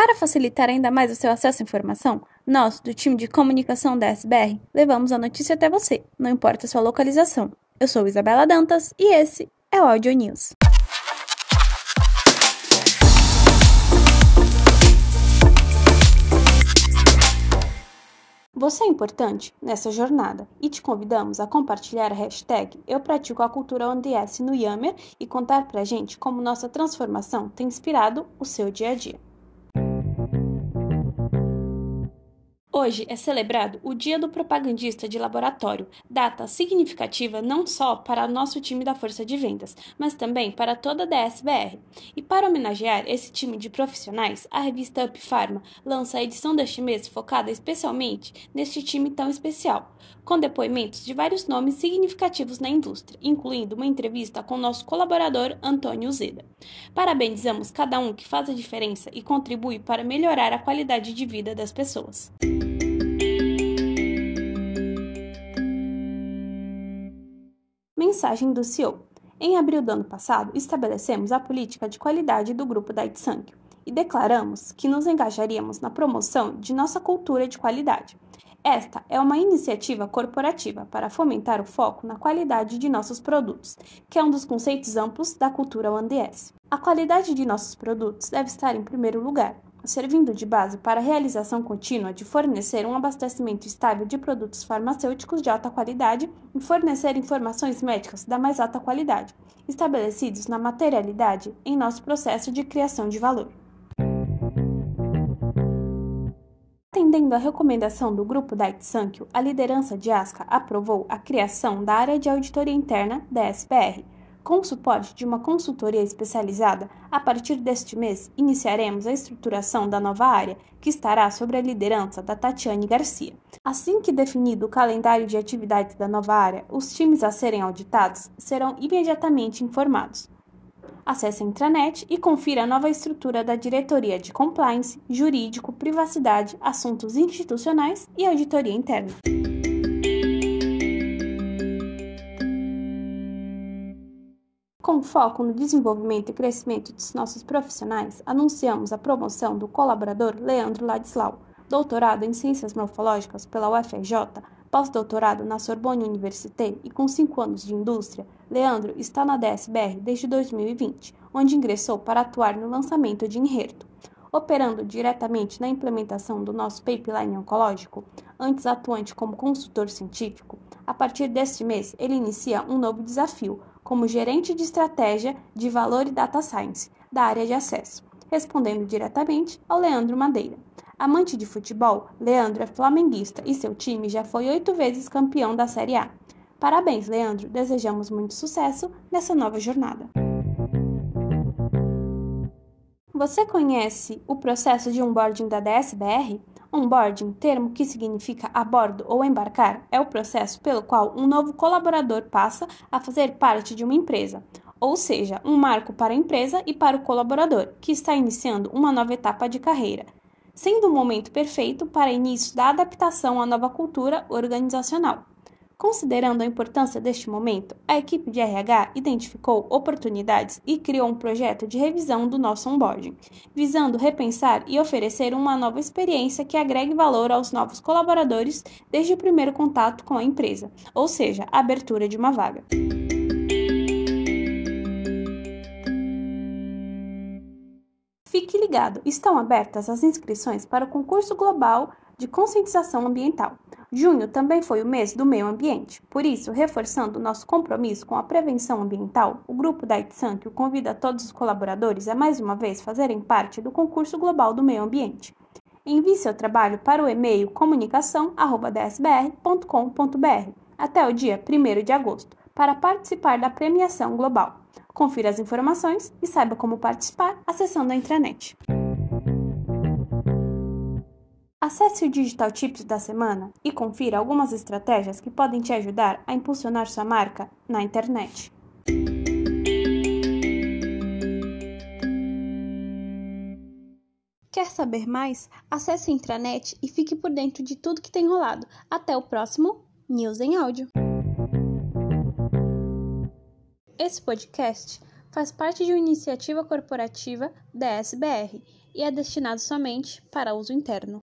Para facilitar ainda mais o seu acesso à informação, nós, do time de comunicação da SBR, levamos a notícia até você, não importa a sua localização. Eu sou Isabela Dantas e esse é o Audio News. Você é importante nessa jornada e te convidamos a compartilhar a hashtag Eu Pratico a Cultura ODS no Yammer e contar pra gente como nossa transformação tem inspirado o seu dia a dia. Hoje é celebrado o Dia do Propagandista de Laboratório, data significativa não só para nosso time da Força de Vendas, mas também para toda a DSBR. E para homenagear esse time de profissionais, a revista Up Pharma lança a edição deste mês focada especialmente neste time tão especial, com depoimentos de vários nomes significativos na indústria, incluindo uma entrevista com nosso colaborador Antônio Zeda. Parabenizamos cada um que faz a diferença e contribui para melhorar a qualidade de vida das pessoas. Mensagem do CEO. Em abril do ano passado, estabelecemos a política de qualidade do grupo da Itsangue e declaramos que nos engajaríamos na promoção de nossa cultura de qualidade. Esta é uma iniciativa corporativa para fomentar o foco na qualidade de nossos produtos, que é um dos conceitos amplos da cultura ONDS. A qualidade de nossos produtos deve estar em primeiro lugar, servindo de base para a realização contínua de fornecer um abastecimento estável de produtos farmacêuticos de alta qualidade e fornecer informações médicas da mais alta qualidade, estabelecidos na materialidade em nosso processo de criação de valor. Atendendo à recomendação do grupo Dait Sankyo, a liderança de ASCA aprovou a criação da área de auditoria interna da SPR, com o suporte de uma consultoria especializada, a partir deste mês iniciaremos a estruturação da nova área, que estará sob a liderança da Tatiane Garcia. Assim que definido o calendário de atividades da nova área, os times a serem auditados serão imediatamente informados. Acesse a intranet e confira a nova estrutura da Diretoria de Compliance, Jurídico, Privacidade, Assuntos Institucionais e Auditoria Interna. Com foco no desenvolvimento e crescimento dos nossos profissionais, anunciamos a promoção do colaborador Leandro Ladislau, doutorado em Ciências Morfológicas pela UFRJ, pós-doutorado na Sorbonne Université e com 5 anos de indústria, Leandro está na DSBR desde 2020, onde ingressou para atuar no lançamento de Enherto. Operando diretamente na implementação do nosso pipeline oncológico, antes atuante como consultor científico, a partir deste mês ele inicia um novo desafio, como gerente de estratégia de valor e data science da área de acesso, respondendo diretamente ao Leandro Madeira. Amante de futebol, Leandro é flamenguista e seu time já foi oito vezes campeão da Série A. Parabéns, Leandro! Desejamos muito sucesso nessa nova jornada. Você conhece o processo de onboarding da DSBR? Onboarding, termo que significa a bordo ou embarcar, é o processo pelo qual um novo colaborador passa a fazer parte de uma empresa, ou seja, um marco para a empresa e para o colaborador, que está iniciando uma nova etapa de carreira, sendo o momento perfeito para início da adaptação à nova cultura organizacional. Considerando a importância deste momento, a equipe de RH identificou oportunidades e criou um projeto de revisão do nosso onboarding, visando repensar e oferecer uma nova experiência que agregue valor aos novos colaboradores desde o primeiro contato com a empresa, ou seja, a abertura de uma vaga. Fique ligado, estão abertas as inscrições para o concurso global de conscientização ambiental. Junho também foi o mês do meio ambiente. Por isso, reforçando nosso compromisso com a prevenção ambiental, o grupo da Itsank convida todos os colaboradores a mais uma vez fazerem parte do concurso global do meio ambiente. Envie seu trabalho para o e-mail comunicação@dsbr.com.br até o dia 1 de agosto para participar da premiação global. Confira as informações e saiba como participar acessando a intranet. Acesse o Digital Tips da semana e confira algumas estratégias que podem te ajudar a impulsionar sua marca na internet. Quer saber mais? Acesse a intranet e fique por dentro de tudo que tem rolado. Até o próximo News em Áudio. Esse podcast faz parte de uma iniciativa corporativa da SBR e é destinado somente para uso interno.